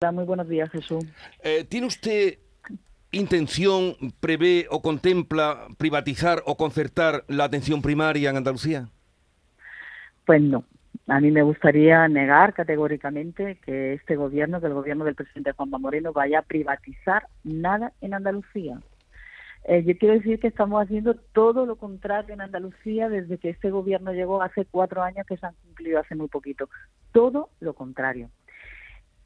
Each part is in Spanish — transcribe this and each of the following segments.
Hola, muy buenos días, Jesús. Eh, ¿Tiene usted intención, prevé o contempla privatizar o concertar la atención primaria en Andalucía? Pues no. A mí me gustaría negar categóricamente que este gobierno, que el gobierno del presidente Juanma Moreno, vaya a privatizar nada en Andalucía. Eh, yo quiero decir que estamos haciendo todo lo contrario en Andalucía desde que este gobierno llegó hace cuatro años que se han cumplido hace muy poquito. Todo lo contrario.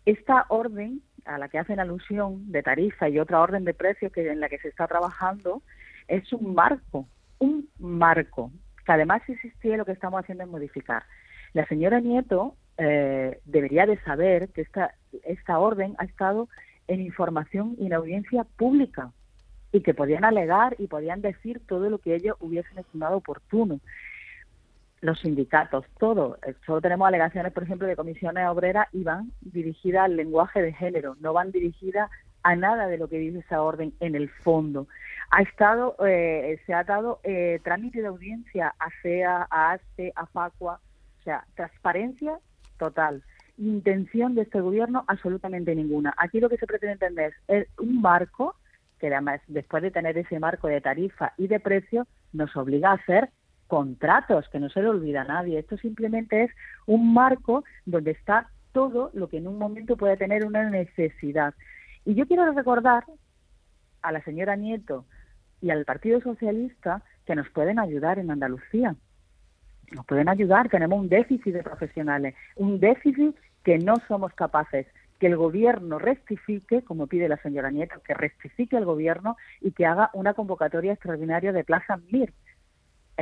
Esta orden a la que hacen alusión de tarifa y otra orden de precios que en la que se está trabajando es un marco, un marco que además existía lo que estamos haciendo es modificar. La señora Nieto eh, debería de saber que esta, esta orden ha estado en información y en audiencia pública y que podían alegar y podían decir todo lo que ellos hubiesen estimado oportuno. Los sindicatos, todo. Eh, solo tenemos alegaciones, por ejemplo, de comisiones obreras y van dirigidas al lenguaje de género, no van dirigidas a nada de lo que dice esa orden en el fondo. Ha estado, eh, se ha dado eh, trámite de audiencia a CEA, a ASPE, a FACUA, o sea, transparencia total. Intención de este gobierno absolutamente ninguna. Aquí lo que se pretende entender es un marco que además después de tener ese marco de tarifa y de precio nos obliga a hacer contratos, que no se le olvida a nadie. Esto simplemente es un marco donde está todo lo que en un momento puede tener una necesidad. Y yo quiero recordar a la señora Nieto y al Partido Socialista que nos pueden ayudar en Andalucía. Nos pueden ayudar, tenemos un déficit de profesionales, un déficit que no somos capaces que el gobierno rectifique, como pide la señora Nieto, que rectifique el gobierno y que haga una convocatoria extraordinaria de Plaza MIR.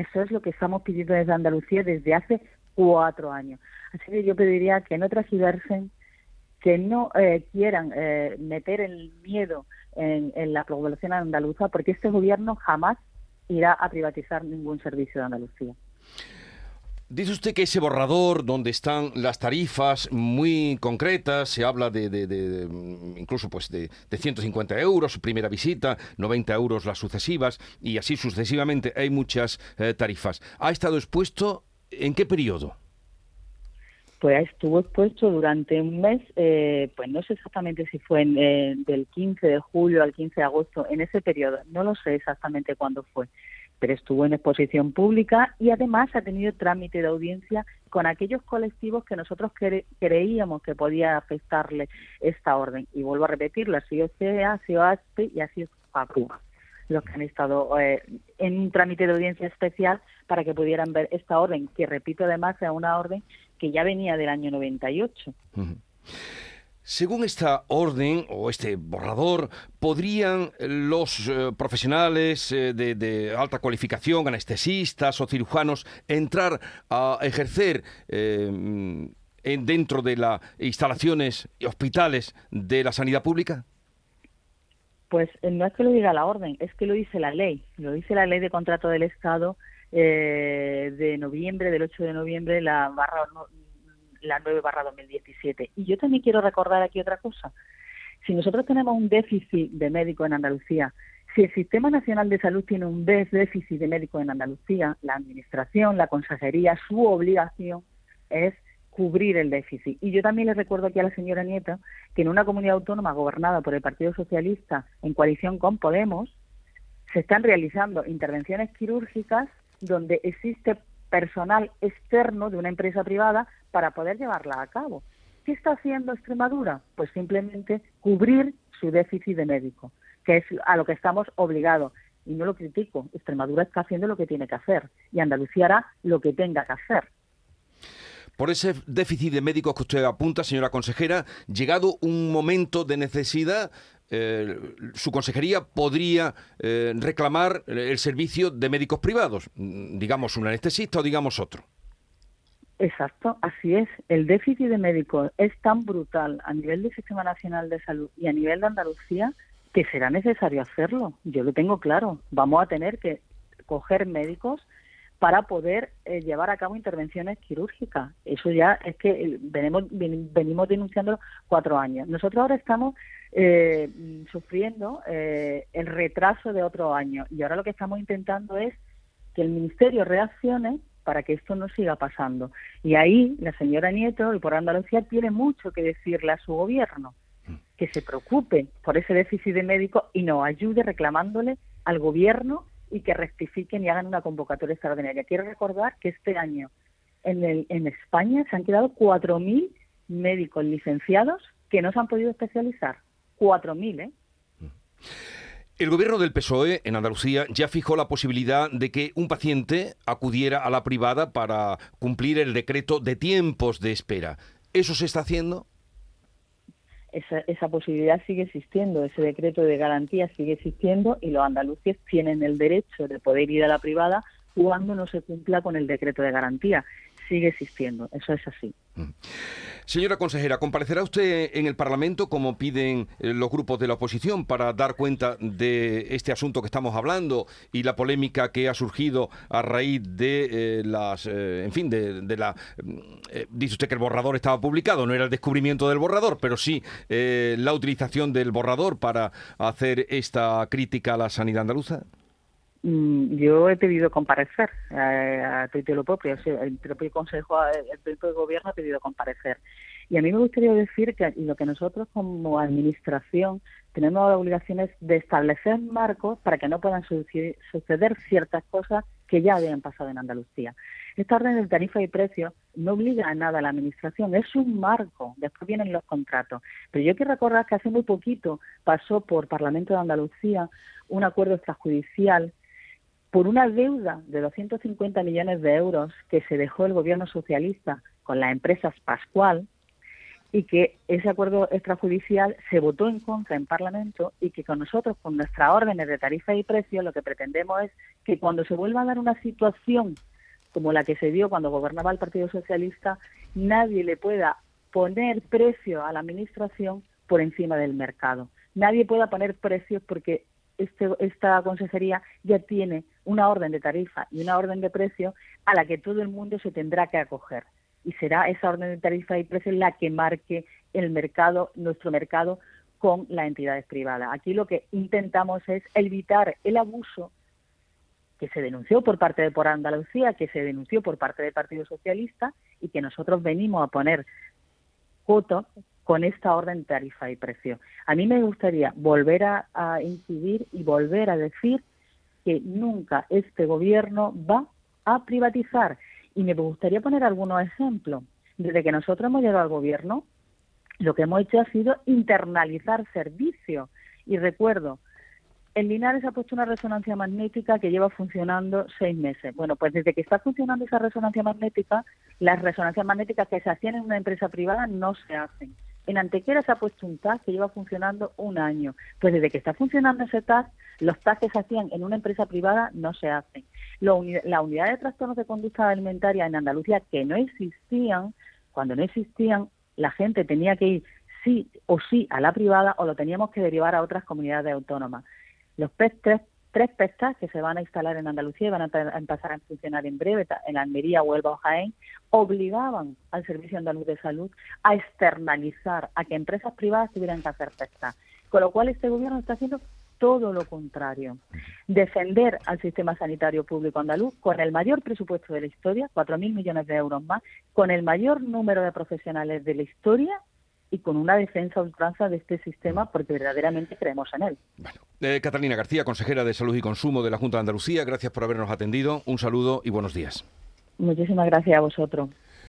Eso es lo que estamos pidiendo desde Andalucía desde hace cuatro años. Así que yo pediría que no transversen, que no eh, quieran eh, meter el miedo en la población andaluza, porque este gobierno jamás irá a privatizar ningún servicio de Andalucía. Dice usted que ese borrador donde están las tarifas muy concretas, se habla de, de, incluso pues de, 150 euros primera visita, 90 euros las sucesivas y así sucesivamente hay muchas eh, tarifas. ¿Ha estado expuesto en qué periodo? Pues estuvo expuesto durante un mes, eh, pues no sé exactamente si fue eh, del 15 de julio al 15 de agosto, en ese periodo, no lo sé exactamente cuándo fue pero estuvo en exposición pública y además ha tenido trámite de audiencia con aquellos colectivos que nosotros creíamos que podía afectarle esta orden. Y vuelvo a repetirlo, ha sido CEA, ha sido ASPE y ha sido FACU los que han estado eh, en un trámite de audiencia especial para que pudieran ver esta orden, que repito además es una orden que ya venía del año 98. Según esta orden o este borrador, ¿podrían los eh, profesionales eh, de, alta cualificación, anestesistas o cirujanos, entrar a ejercer eh, dentro de las instalaciones y hospitales de la sanidad pública? Pues no es que lo diga la orden, es que lo dice la ley. Lo dice la ley de contrato del Estado de noviembre, del 8 de noviembre, la barra la 9 barra 2017. Y yo también quiero recordar aquí otra cosa. Si nosotros tenemos un déficit de médicos en Andalucía, si el Sistema Nacional de Salud tiene un déficit de médicos en Andalucía, la Administración, la Consejería, su obligación es cubrir el déficit. Y yo también le recuerdo aquí a la señora Nieta que en una comunidad autónoma gobernada por el Partido Socialista en coalición con Podemos, se están realizando intervenciones quirúrgicas donde existe personal externo de una empresa privada para poder llevarla a cabo. ¿Qué está haciendo Extremadura? Pues simplemente cubrir su déficit de médico, que es a lo que estamos obligados. Y no lo critico, Extremadura está haciendo lo que tiene que hacer y Andalucía hará lo que tenga que hacer. Por ese déficit de médicos que usted apunta, señora consejera, llegado un momento de necesidad, eh, su consejería podría eh, reclamar el servicio de médicos privados, digamos un anestesista o digamos otro. Exacto, así es. El déficit de médicos es tan brutal a nivel del Sistema Nacional de Salud y a nivel de Andalucía que será necesario hacerlo. Yo lo tengo claro. Vamos a tener que coger médicos para poder eh, llevar a cabo intervenciones quirúrgicas. Eso ya es que eh, venimos, venimos denunciando cuatro años. Nosotros ahora estamos eh, sufriendo el retraso de otro año y ahora lo que estamos intentando es que el Ministerio reaccione para que esto no siga pasando. Y ahí la señora Nieto y por Andalucía tiene mucho que decirle a su gobierno. que se preocupe por ese déficit de médicos y nos ayude reclamándole al gobierno y que rectifiquen y hagan una convocatoria extraordinaria. Quiero recordar que este año en, el, en España se han quedado 4.000 médicos licenciados que no se han podido especializar. 4.000, ¿eh? El gobierno del PSOE en Andalucía ya fijó la posibilidad de que un paciente acudiera a la privada para cumplir el decreto de tiempos de espera. ¿Eso se está haciendo? Esa, esa, posibilidad sigue existiendo, ese decreto de garantía sigue existiendo y los andaluces tienen el derecho de poder ir a la privada cuando no se cumpla con el decreto de garantía. Sigue existiendo, eso es así. Mm. Señora consejera, ¿comparecerá usted en el Parlamento como piden eh, los grupos de la oposición para dar cuenta de este asunto que estamos hablando y la polémica que ha surgido a raíz de eh, las, eh, en fin, de, la... dice usted que el borrador estaba publicado, no era el descubrimiento del borrador, pero sí la utilización del borrador para hacer esta crítica a la sanidad andaluza. Mm, yo he pedido comparecer eh, a, título propio, el propio Consejo, el propio Gobierno ha pedido comparecer. Y a mí me gustaría decir que lo que nosotros como Administración tenemos la obligación es de establecer marcos para que no puedan suceder ciertas cosas que ya habían pasado en Andalucía. Esta orden de tarifa y precio no obliga a nada a la Administración, es un marco, después vienen los contratos. Pero yo quiero recordar que hace muy poquito pasó por Parlamento de Andalucía un acuerdo extrajudicial por una deuda de 250 millones de euros que se dejó el gobierno socialista con las empresas Pascual y que ese acuerdo extrajudicial se votó en contra en Parlamento y que con nosotros, con nuestras órdenes de tarifa y precio, lo que pretendemos es que cuando se vuelva a dar una situación como la que se dio cuando gobernaba el Partido Socialista, nadie le pueda poner precio a la Administración por encima del mercado. Nadie pueda poner precios porque este, esta consejería ya tiene una orden de tarifa y una orden de precio a la que todo el mundo se tendrá que acoger. Y será esa orden de tarifa y precio la que marque el mercado, nuestro mercado, con las entidades privadas. Aquí lo que intentamos es evitar el abuso que se denunció por parte de por Andalucía, que se denunció por parte del Partido Socialista y que nosotros venimos a poner coto con esta orden tarifa y precio. A mí me gustaría volver a, incidir y volver a decir que nunca este gobierno va a privatizar. Y me gustaría poner algunos ejemplos. Desde que nosotros hemos llegado al gobierno, lo que hemos hecho ha sido internalizar servicios. Y recuerdo, en Linares ha puesto una resonancia magnética que lleva funcionando seis meses. Bueno, pues desde que está funcionando esa resonancia magnética, las resonancias magnéticas que se hacían en una empresa privada no se hacen. En Antequera se ha puesto un TAS que lleva funcionando un año. Pues desde que está funcionando ese TAS, los TAS que se hacían en una empresa privada no se hacen. la unidad de trastornos de conducta alimentaria en Andalucía, que no existían, cuando no existían, la gente tenía que ir sí o sí a la privada o lo teníamos que derivar a otras comunidades autónomas. Los PES tres pestas que se van a instalar en Andalucía y van a, empezar a funcionar en breve en Almería, Huelva o Jaén, obligaban al Servicio Andaluz de Salud a externalizar, a que empresas privadas tuvieran que hacer pestas. Con lo cual este gobierno está haciendo todo lo contrario. Defender al sistema sanitario público andaluz con el mayor presupuesto de la historia, 4.000 millones de euros más, con el mayor número de profesionales de la historia y con una defensa ultranza de este sistema porque verdaderamente creemos en él. Bueno, eh, Catalina García, consejera de Salud y Consumo de la Junta de Andalucía, gracias por habernos atendido. Un saludo y buenos días. Muchísimas gracias a vosotros.